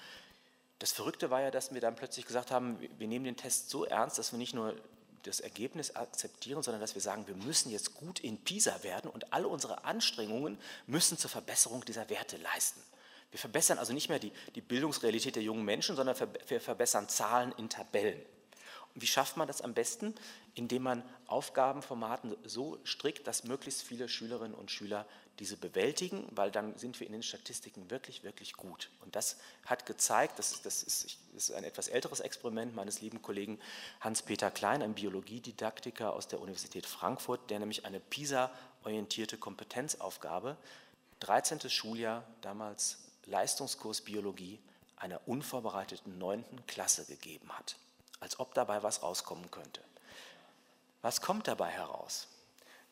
Das Verrückte war ja, dass wir dann plötzlich gesagt haben, wir nehmen den Test so ernst, dass wir nicht nur das Ergebnis akzeptieren, sondern dass wir sagen, wir müssen jetzt gut in PISA werden und alle unsere Anstrengungen müssen zur Verbesserung dieser Werte leisten. Wir verbessern also nicht mehr die, die Bildungsrealität der jungen Menschen, sondern wir verbessern Zahlen in Tabellen. Wie schafft man das am besten? Indem man Aufgabenformaten so strickt, dass möglichst viele Schülerinnen und Schüler diese bewältigen, weil dann sind wir in den Statistiken wirklich, wirklich gut. Und das hat gezeigt, das, das, ist, das ist ein etwas älteres Experiment meines lieben Kollegen Hans-Peter Klein, ein Biologiedidaktiker aus der Universität Frankfurt, der nämlich eine PISA-orientierte Kompetenzaufgabe, 13. Schuljahr, damals Leistungskurs Biologie, einer unvorbereiteten 9. Klasse gegeben hat, als ob dabei was rauskommen könnte. Was kommt dabei heraus?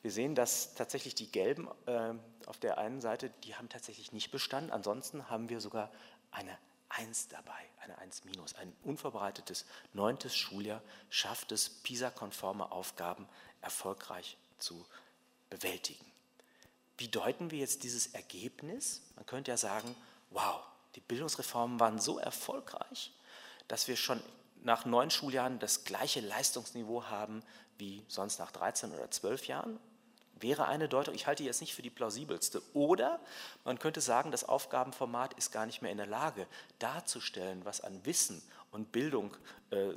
Wir sehen, dass tatsächlich die gelben äh, auf der einen Seite, die haben tatsächlich nicht bestanden. Ansonsten haben wir sogar eine 1 dabei, eine 1 minus. Ein unvorbereitetes neuntes Schuljahr schafft es, PISA-konforme Aufgaben erfolgreich zu bewältigen. Wie deuten wir jetzt dieses Ergebnis? Man könnte ja sagen, wow, die Bildungsreformen waren so erfolgreich, dass wir schon nach neun Schuljahren das gleiche Leistungsniveau haben wie sonst nach 13 oder 12 Jahren wäre eine Deutung, ich halte jetzt nicht für die plausibelste. Oder man könnte sagen, das Aufgabenformat ist gar nicht mehr in der Lage darzustellen, was an Wissen und Bildung äh,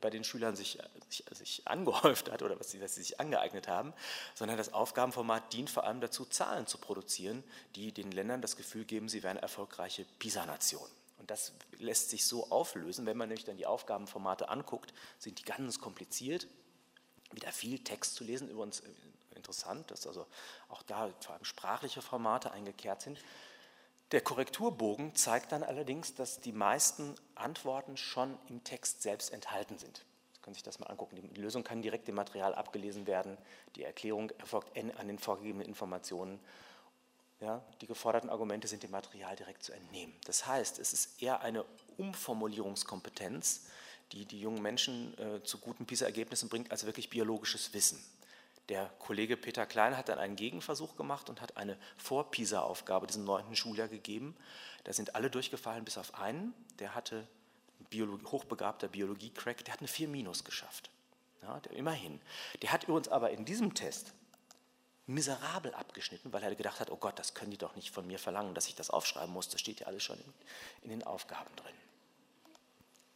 bei den Schülern sich, sich, sich, angehäuft hat oder was sie, was sie sich angeeignet haben, sondern das Aufgabenformat dient vor allem dazu, Zahlen zu produzieren, die den Ländern das Gefühl geben, sie wären erfolgreiche PISA-Nationen. Und das lässt sich so auflösen, wenn man nämlich dann die Aufgabenformate anguckt, sind die ganz kompliziert, wieder viel Text zu lesen, übrigens interessant, dass also auch da vor allem sprachliche Formate eingekehrt sind. Der Korrekturbogen zeigt dann allerdings, dass die meisten Antworten schon im Text selbst enthalten sind. Sie können sich das mal angucken. Die Lösung kann direkt im Material abgelesen werden. Die Erklärung erfolgt an den vorgegebenen Informationen. Ja, die geforderten Argumente sind dem Material direkt zu entnehmen. Das heißt, es ist eher eine Umformulierungskompetenz, die die jungen Menschen äh, zu guten PISA-Ergebnissen bringt, als wirklich biologisches Wissen. Der Kollege Peter Klein hat dann einen Gegenversuch gemacht und hat eine Vor-PISA-Aufgabe diesem neunten Schuljahr gegeben. Da sind alle durchgefallen, bis auf einen. Der hatte Biologie, hochbegabter Biologie-Crack, der hat eine 4 Minus geschafft. Ja, der, immerhin. Der hat übrigens aber in diesem Test miserabel abgeschnitten, weil er gedacht hat, oh Gott, das können die doch nicht von mir verlangen, dass ich das aufschreiben muss. Das steht ja alles schon in, in den Aufgaben drin.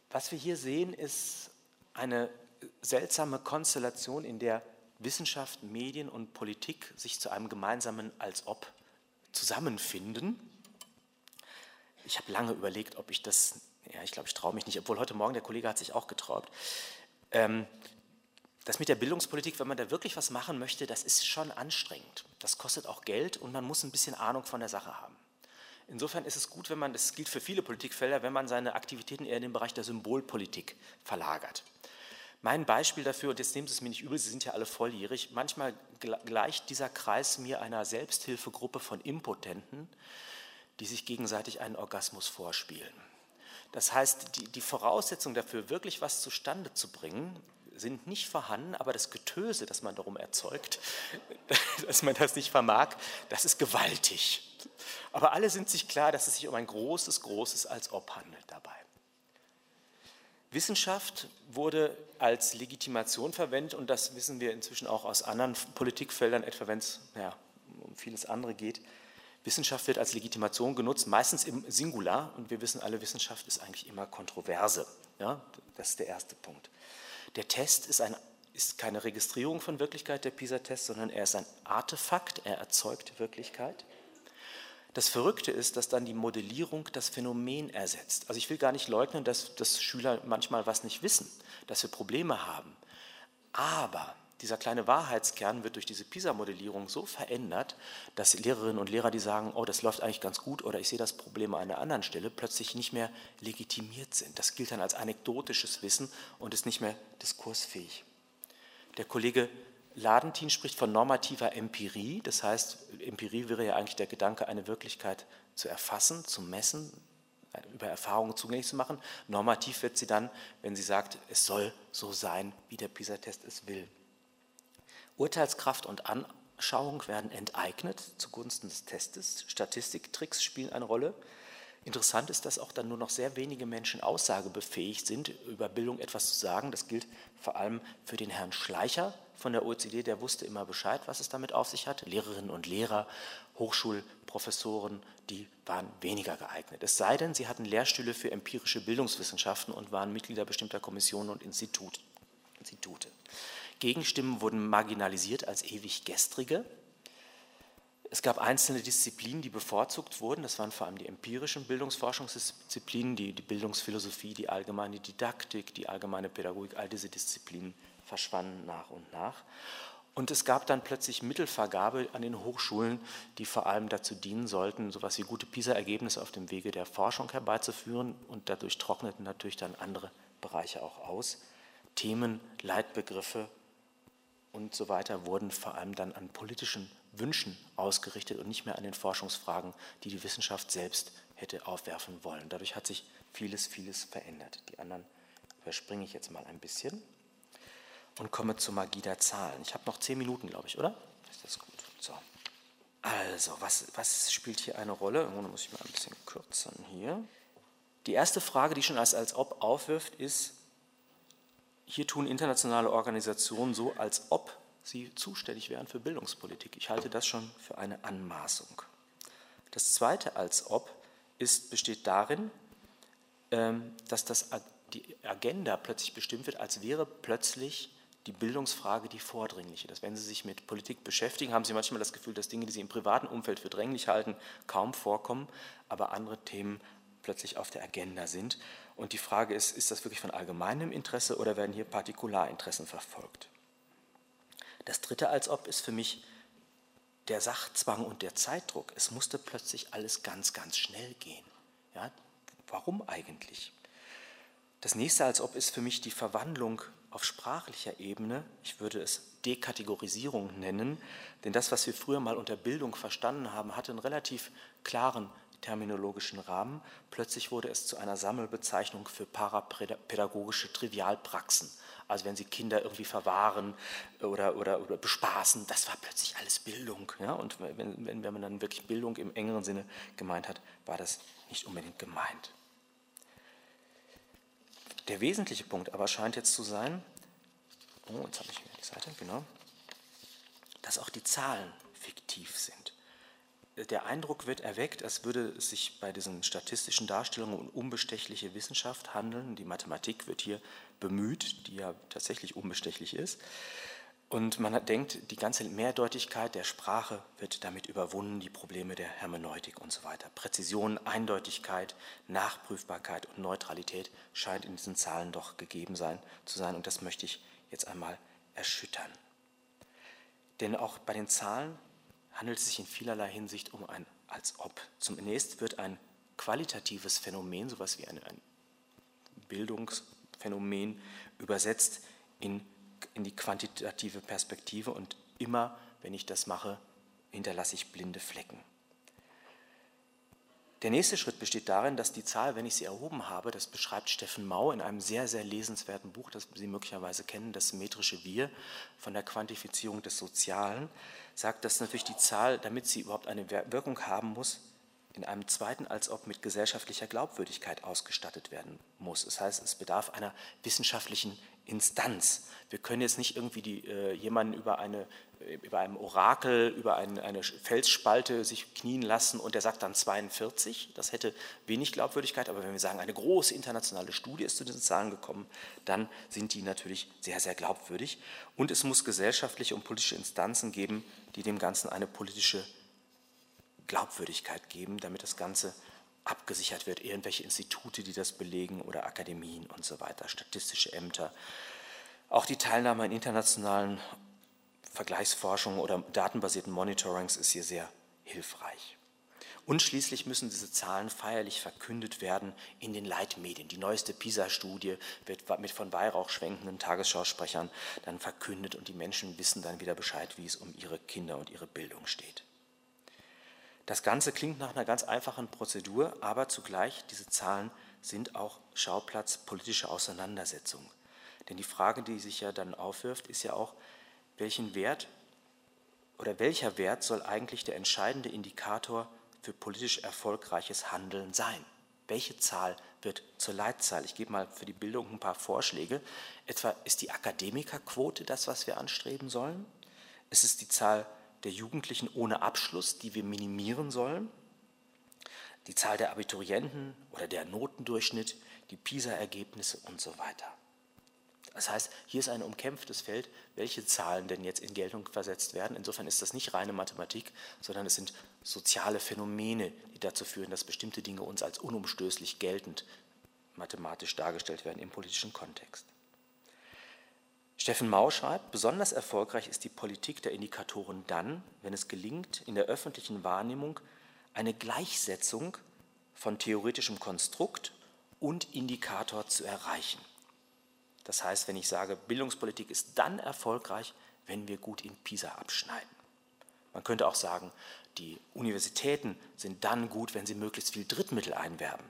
Was wir hier sehen, ist eine seltsame Konstellation, in der Wissenschaft, Medien und Politik sich zu einem gemeinsamen als ob zusammenfinden. Ich habe lange überlegt, ob ich das, ja, ich glaube, ich traue mich nicht, obwohl heute Morgen der Kollege hat sich auch getraut. Ähm, das mit der Bildungspolitik, wenn man da wirklich was machen möchte, das ist schon anstrengend. Das kostet auch Geld und man muss ein bisschen Ahnung von der Sache haben. Insofern ist es gut, wenn man, das gilt für viele Politikfelder, wenn man seine Aktivitäten eher in den Bereich der Symbolpolitik verlagert. Mein Beispiel dafür, und jetzt nehmen Sie es mir nicht übel, Sie sind ja alle volljährig, manchmal gleicht dieser Kreis mir einer Selbsthilfegruppe von Impotenten, die sich gegenseitig einen Orgasmus vorspielen. Das heißt, die, die Voraussetzungen dafür, wirklich was zustande zu bringen, sind nicht vorhanden, aber das Getöse, das man darum erzeugt, dass man das nicht vermag, das ist gewaltig. Aber alle sind sich klar, dass es sich um ein großes, großes als Ob handelt dabei. Wissenschaft wurde als Legitimation verwendet und das wissen wir inzwischen auch aus anderen Politikfeldern, etwa wenn es ja, um vieles andere geht. Wissenschaft wird als Legitimation genutzt, meistens im Singular und wir wissen alle, Wissenschaft ist eigentlich immer Kontroverse. Ja, das ist der erste Punkt. Der Test ist, ein, ist keine Registrierung von Wirklichkeit, der PISA-Test, sondern er ist ein Artefakt, er erzeugt Wirklichkeit. Das Verrückte ist, dass dann die Modellierung das Phänomen ersetzt. Also ich will gar nicht leugnen, dass, dass Schüler manchmal was nicht wissen, dass wir Probleme haben. Aber dieser kleine Wahrheitskern wird durch diese PISA-Modellierung so verändert, dass Lehrerinnen und Lehrer, die sagen, oh, das läuft eigentlich ganz gut oder ich sehe das Problem an einer anderen Stelle, plötzlich nicht mehr legitimiert sind. Das gilt dann als anekdotisches Wissen und ist nicht mehr diskursfähig. Der Kollege Ladentin spricht von normativer Empirie, das heißt, Empirie wäre ja eigentlich der Gedanke, eine Wirklichkeit zu erfassen, zu messen, über Erfahrungen zugänglich zu machen. Normativ wird sie dann, wenn sie sagt, es soll so sein, wie der PISA-Test es will. Urteilskraft und Anschauung werden enteignet zugunsten des Testes. Statistiktricks spielen eine Rolle. Interessant ist, dass auch dann nur noch sehr wenige Menschen aussagebefähig sind, über Bildung etwas zu sagen. Das gilt vor allem für den Herrn Schleicher, von der OECD, der wusste immer Bescheid, was es damit auf sich hat. Lehrerinnen und Lehrer, Hochschulprofessoren, die waren weniger geeignet. Es sei denn, sie hatten Lehrstühle für empirische Bildungswissenschaften und waren Mitglieder bestimmter Kommissionen und Institute. Gegenstimmen wurden marginalisiert als ewig gestrige. Es gab einzelne Disziplinen, die bevorzugt wurden. Das waren vor allem die empirischen Bildungsforschungsdisziplinen, die, die Bildungsphilosophie, die allgemeine Didaktik, die allgemeine Pädagogik. All diese Disziplinen verschwanden nach und nach. Und es gab dann plötzlich Mittelvergabe an den Hochschulen, die vor allem dazu dienen sollten, so etwas wie gute PISA-Ergebnisse auf dem Wege der Forschung herbeizuführen. Und dadurch trockneten natürlich dann andere Bereiche auch aus. Themen, Leitbegriffe und so weiter wurden vor allem dann an politischen Wünschen ausgerichtet und nicht mehr an den Forschungsfragen, die die Wissenschaft selbst hätte aufwerfen wollen. Dadurch hat sich vieles, vieles verändert. Die anderen überspringe ich jetzt mal ein bisschen und komme zur Magie der Zahlen. Ich habe noch zehn Minuten, glaube ich, oder? Ist das gut? So. Also, was, was spielt hier eine Rolle? Da muss ich mal ein bisschen kürzern hier. Die erste Frage, die schon als, als ob aufwirft, ist, hier tun internationale Organisationen so, als ob sie zuständig wären für Bildungspolitik. Ich halte das schon für eine Anmaßung. Das zweite als ob ist, besteht darin, ähm, dass das, die Agenda plötzlich bestimmt wird, als wäre plötzlich die Bildungsfrage die vordringliche. Dass wenn Sie sich mit Politik beschäftigen, haben Sie manchmal das Gefühl, dass Dinge, die Sie im privaten Umfeld für dränglich halten, kaum vorkommen, aber andere Themen plötzlich auf der Agenda sind. Und die Frage ist, ist das wirklich von allgemeinem Interesse oder werden hier Partikularinteressen verfolgt? Das dritte als ob ist für mich der Sachzwang und der Zeitdruck. Es musste plötzlich alles ganz, ganz schnell gehen. Ja, warum eigentlich? Das nächste als ob ist für mich die Verwandlung auf sprachlicher Ebene, ich würde es Dekategorisierung nennen, denn das, was wir früher mal unter Bildung verstanden haben, hatte einen relativ klaren terminologischen Rahmen. Plötzlich wurde es zu einer Sammelbezeichnung für parapädagogische Trivialpraxen. Also wenn Sie Kinder irgendwie verwahren oder, oder, oder bespaßen, das war plötzlich alles Bildung. Ja? Und wenn, wenn, wenn man dann wirklich Bildung im engeren Sinne gemeint hat, war das nicht unbedingt gemeint. Der wesentliche Punkt aber scheint jetzt zu sein, oh, jetzt habe ich hier die Seite, genau, dass auch die Zahlen fiktiv sind. Der Eindruck wird erweckt, als würde es sich bei diesen statistischen Darstellungen um unbestechliche Wissenschaft handeln. Die Mathematik wird hier bemüht, die ja tatsächlich unbestechlich ist. Und man denkt, die ganze Mehrdeutigkeit der Sprache wird damit überwunden, die Probleme der Hermeneutik und so weiter. Präzision, Eindeutigkeit, Nachprüfbarkeit und Neutralität scheint in diesen Zahlen doch gegeben sein, zu sein. Und das möchte ich jetzt einmal erschüttern. Denn auch bei den Zahlen handelt es sich in vielerlei Hinsicht um ein als ob. Zunächst wird ein qualitatives Phänomen, sowas wie ein, ein Bildungsphänomen, übersetzt in in die quantitative Perspektive und immer, wenn ich das mache, hinterlasse ich blinde Flecken. Der nächste Schritt besteht darin, dass die Zahl, wenn ich sie erhoben habe, das beschreibt Steffen Mau in einem sehr, sehr lesenswerten Buch, das Sie möglicherweise kennen, das symmetrische Wir von der Quantifizierung des Sozialen, sagt, dass natürlich die Zahl, damit sie überhaupt eine Wirkung haben muss, in einem zweiten als ob mit gesellschaftlicher Glaubwürdigkeit ausgestattet werden muss. Das heißt, es bedarf einer wissenschaftlichen Instanz. Wir können jetzt nicht irgendwie die, äh, jemanden über, eine, über einem Orakel, über ein, eine Felsspalte sich knien lassen und der sagt dann 42. Das hätte wenig Glaubwürdigkeit, aber wenn wir sagen, eine große internationale Studie ist zu diesen Zahlen gekommen, dann sind die natürlich sehr, sehr glaubwürdig. Und es muss gesellschaftliche und politische Instanzen geben, die dem Ganzen eine politische Glaubwürdigkeit geben, damit das Ganze abgesichert wird, irgendwelche Institute, die das belegen oder Akademien und so weiter, statistische Ämter. Auch die Teilnahme an internationalen Vergleichsforschungen oder datenbasierten Monitorings ist hier sehr hilfreich. Und schließlich müssen diese Zahlen feierlich verkündet werden in den Leitmedien. Die neueste PISA-Studie wird mit von Weihrauch schwenkenden Tagesschausprechern dann verkündet und die Menschen wissen dann wieder Bescheid, wie es um ihre Kinder und ihre Bildung steht. Das Ganze klingt nach einer ganz einfachen Prozedur, aber zugleich, diese Zahlen sind auch Schauplatz politischer Auseinandersetzungen. Denn die Frage, die sich ja dann aufwirft, ist ja auch, welchen Wert oder welcher Wert soll eigentlich der entscheidende Indikator für politisch erfolgreiches Handeln sein? Welche Zahl wird zur Leitzahl? Ich gebe mal für die Bildung ein paar Vorschläge. Etwa ist die Akademikerquote das, was wir anstreben sollen? Ist es die Zahl der Jugendlichen ohne Abschluss, die wir minimieren sollen, die Zahl der Abiturienten oder der Notendurchschnitt, die PISA-Ergebnisse und so weiter. Das heißt, hier ist ein umkämpftes Feld, welche Zahlen denn jetzt in Geltung versetzt werden. Insofern ist das nicht reine Mathematik, sondern es sind soziale Phänomene, die dazu führen, dass bestimmte Dinge uns als unumstößlich geltend mathematisch dargestellt werden im politischen Kontext. Steffen Mau schreibt, besonders erfolgreich ist die Politik der Indikatoren dann, wenn es gelingt, in der öffentlichen Wahrnehmung eine Gleichsetzung von theoretischem Konstrukt und Indikator zu erreichen. Das heißt, wenn ich sage, Bildungspolitik ist dann erfolgreich, wenn wir gut in PISA abschneiden. Man könnte auch sagen, die Universitäten sind dann gut, wenn sie möglichst viel Drittmittel einwerben.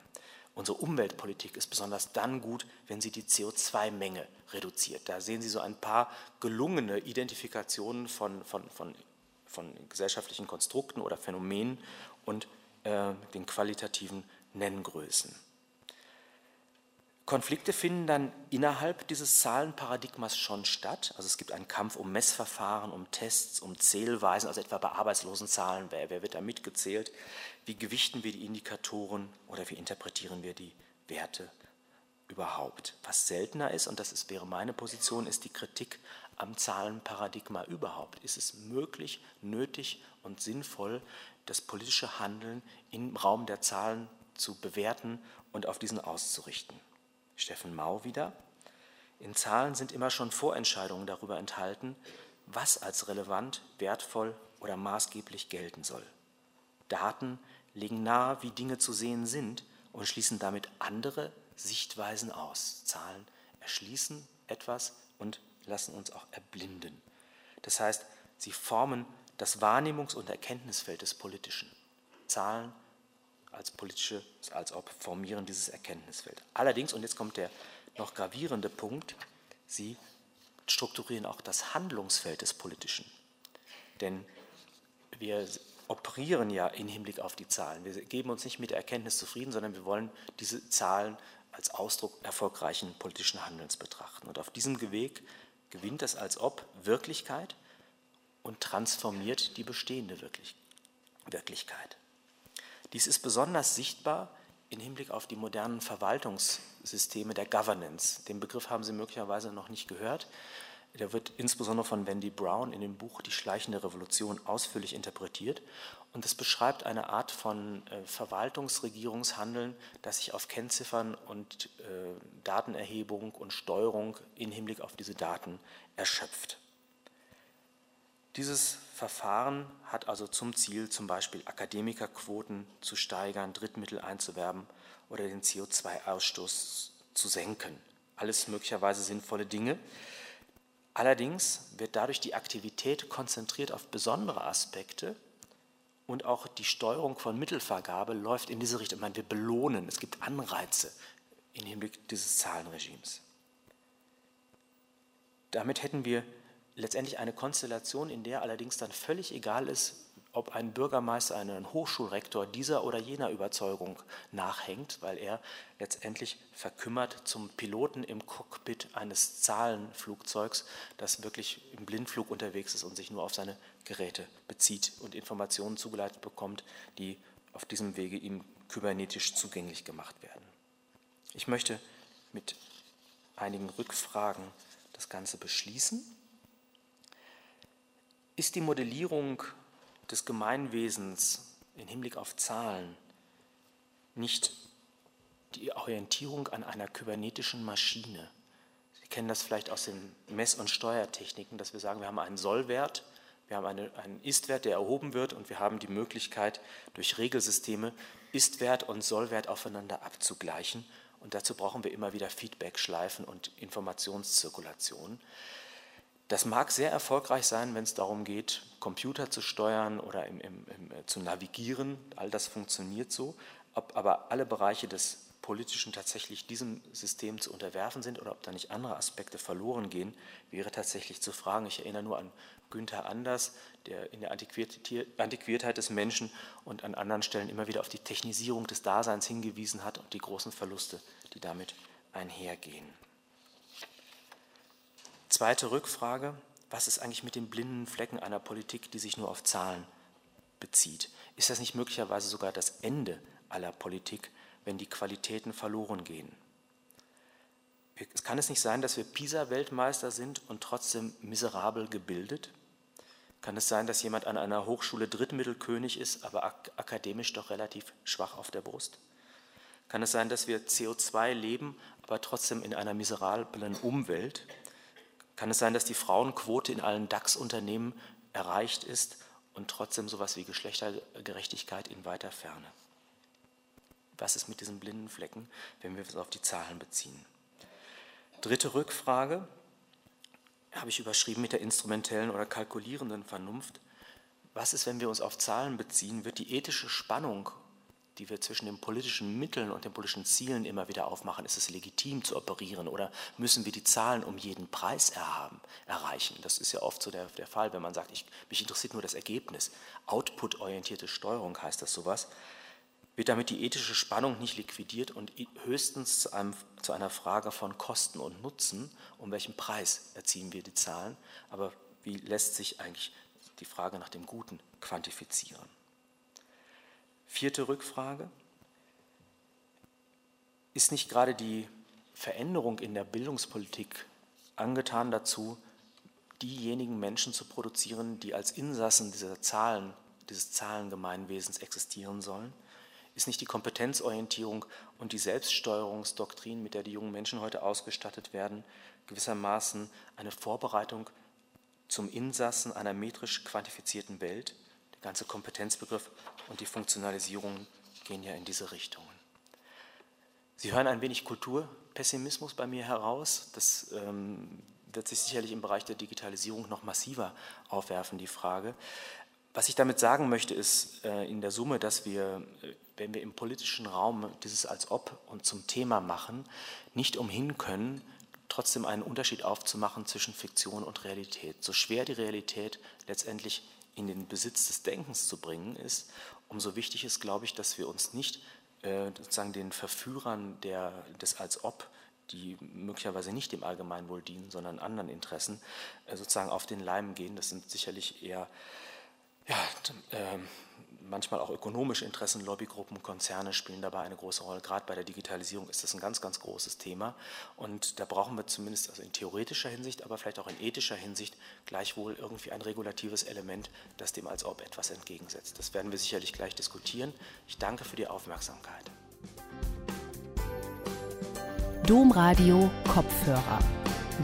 Unsere Umweltpolitik ist besonders dann gut, wenn sie die CO2-Menge reduziert. Da sehen Sie so ein paar gelungene Identifikationen von, von, von, von gesellschaftlichen Konstrukten oder Phänomenen und äh, den qualitativen Nenngrößen. Konflikte finden dann innerhalb dieses Zahlenparadigmas schon statt. Also es gibt einen Kampf um Messverfahren, um Tests, um Zählweisen, also etwa bei Arbeitslosenzahlen, wer, wer wird da mitgezählt, wie gewichten wir die Indikatoren oder wie interpretieren wir die Werte überhaupt. Was seltener ist, und das ist, wäre meine Position, ist die Kritik am Zahlenparadigma überhaupt. Ist es möglich, nötig und sinnvoll, das politische Handeln im Raum der Zahlen zu bewerten und auf diesen auszurichten? Steffen Mau wieder. In Zahlen sind immer schon Vorentscheidungen darüber enthalten, was als relevant, wertvoll oder maßgeblich gelten soll. Daten legen nahe, wie Dinge zu sehen sind und schließen damit andere Sichtweisen aus. Zahlen erschließen etwas und lassen uns auch erblinden. Das heißt, sie formen das Wahrnehmungs- und Erkenntnisfeld des Politischen. Zahlen als politische, als ob formieren dieses Erkenntnisfeld. Allerdings, und jetzt kommt der noch gravierende Punkt, sie strukturieren auch das Handlungsfeld des Politischen. Denn wir operieren ja im Hinblick auf die Zahlen. Wir geben uns nicht mit der Erkenntnis zufrieden, sondern wir wollen diese Zahlen als Ausdruck erfolgreichen politischen Handelns betrachten. Und auf diesem Weg gewinnt das als ob Wirklichkeit und transformiert die bestehende Wirklichkeit. Dies ist besonders sichtbar im Hinblick auf die modernen Verwaltungssysteme der Governance. Den Begriff haben Sie möglicherweise noch nicht gehört. Der wird insbesondere von Wendy Brown in dem Buch Die schleichende Revolution ausführlich interpretiert. Und es beschreibt eine Art von äh, Verwaltungsregierungshandeln, das sich auf Kennziffern und äh, Datenerhebung und Steuerung im Hinblick auf diese Daten erschöpft. Dieses Verfahren hat also zum Ziel, zum Beispiel Akademikerquoten zu steigern, Drittmittel einzuwerben oder den CO2-Ausstoß zu senken. Alles möglicherweise sinnvolle Dinge. Allerdings wird dadurch die Aktivität konzentriert auf besondere Aspekte und auch die Steuerung von Mittelvergabe läuft in diese Richtung. Ich meine, wir belohnen, es gibt Anreize im Hinblick dieses Zahlenregimes. Damit hätten wir letztendlich eine Konstellation, in der allerdings dann völlig egal ist, ob ein Bürgermeister, ein Hochschulrektor dieser oder jener Überzeugung nachhängt, weil er letztendlich verkümmert zum Piloten im Cockpit eines Zahlenflugzeugs, das wirklich im Blindflug unterwegs ist und sich nur auf seine Geräte bezieht und Informationen zugeleitet bekommt, die auf diesem Wege ihm kybernetisch zugänglich gemacht werden. Ich möchte mit einigen Rückfragen das Ganze beschließen ist die Modellierung des Gemeinwesens im Hinblick auf Zahlen nicht die Orientierung an einer kybernetischen Maschine. Sie kennen das vielleicht aus den Mess- und Steuertechniken, dass wir sagen, wir haben einen Sollwert, wir haben eine, einen Istwert, der erhoben wird und wir haben die Möglichkeit, durch Regelsysteme Istwert und Sollwert aufeinander abzugleichen. Und dazu brauchen wir immer wieder Feedback-Schleifen und Informationszirkulation. Das mag sehr erfolgreich sein, wenn es darum geht, Computer zu steuern oder im, im, im, äh, zu navigieren. All das funktioniert so. Ob aber alle Bereiche des Politischen tatsächlich diesem System zu unterwerfen sind oder ob da nicht andere Aspekte verloren gehen, wäre tatsächlich zu fragen. Ich erinnere nur an Günther Anders, der in der Antiquiertheit des Menschen und an anderen Stellen immer wieder auf die Technisierung des Daseins hingewiesen hat und die großen Verluste, die damit einhergehen. Zweite Rückfrage, was ist eigentlich mit den blinden Flecken einer Politik, die sich nur auf Zahlen bezieht? Ist das nicht möglicherweise sogar das Ende aller Politik, wenn die Qualitäten verloren gehen? Es kann es nicht sein, dass wir PISA-Weltmeister sind und trotzdem miserabel gebildet? Kann es sein, dass jemand an einer Hochschule Drittmittelkönig ist, aber ak akademisch doch relativ schwach auf der Brust? Kann es sein, dass wir CO2 leben, aber trotzdem in einer miserablen Umwelt? Kann es sein, dass die Frauenquote in allen DAX-Unternehmen erreicht ist und trotzdem sowas wie Geschlechtergerechtigkeit in weiter Ferne? Was ist mit diesen blinden Flecken, wenn wir es auf die Zahlen beziehen? Dritte Rückfrage habe ich überschrieben mit der instrumentellen oder kalkulierenden Vernunft. Was ist, wenn wir uns auf Zahlen beziehen? Wird die ethische Spannung die wir zwischen den politischen Mitteln und den politischen Zielen immer wieder aufmachen. Ist es legitim zu operieren oder müssen wir die Zahlen um jeden Preis erhaben, erreichen? Das ist ja oft so der, der Fall, wenn man sagt, ich, mich interessiert nur das Ergebnis. Output-orientierte Steuerung heißt das sowas. Wird damit die ethische Spannung nicht liquidiert und höchstens zu, einem, zu einer Frage von Kosten und Nutzen, um welchen Preis erziehen wir die Zahlen, aber wie lässt sich eigentlich die Frage nach dem Guten quantifizieren? Vierte Rückfrage. Ist nicht gerade die Veränderung in der Bildungspolitik angetan dazu, diejenigen Menschen zu produzieren, die als Insassen dieser Zahlen, dieses Zahlengemeinwesens existieren sollen? Ist nicht die Kompetenzorientierung und die Selbststeuerungsdoktrin, mit der die jungen Menschen heute ausgestattet werden, gewissermaßen eine Vorbereitung zum Insassen einer metrisch quantifizierten Welt? Der ganze Kompetenzbegriff und die Funktionalisierung gehen ja in diese Richtungen. Sie hören ein wenig Kulturpessimismus bei mir heraus. Das ähm, wird sich sicherlich im Bereich der Digitalisierung noch massiver aufwerfen, die Frage. Was ich damit sagen möchte, ist äh, in der Summe, dass wir, äh, wenn wir im politischen Raum dieses als ob und zum Thema machen, nicht umhin können, trotzdem einen Unterschied aufzumachen zwischen Fiktion und Realität. So schwer die Realität letztendlich in den Besitz des Denkens zu bringen ist, umso wichtig ist, glaube ich, dass wir uns nicht äh, sozusagen den Verführern der, des Als-Ob, die möglicherweise nicht dem Allgemeinwohl dienen, sondern anderen Interessen, äh, sozusagen auf den Leim gehen. Das sind sicherlich eher ja, äh, manchmal auch ökonomische Interessen, Lobbygruppen, Konzerne spielen dabei eine große Rolle. Gerade bei der Digitalisierung ist das ein ganz, ganz großes Thema. Und da brauchen wir zumindest also in theoretischer Hinsicht, aber vielleicht auch in ethischer Hinsicht gleichwohl irgendwie ein regulatives Element, das dem als ob etwas entgegensetzt. Das werden wir sicherlich gleich diskutieren. Ich danke für die Aufmerksamkeit. Domradio Kopfhörer.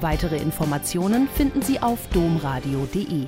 Weitere Informationen finden Sie auf domradio.de.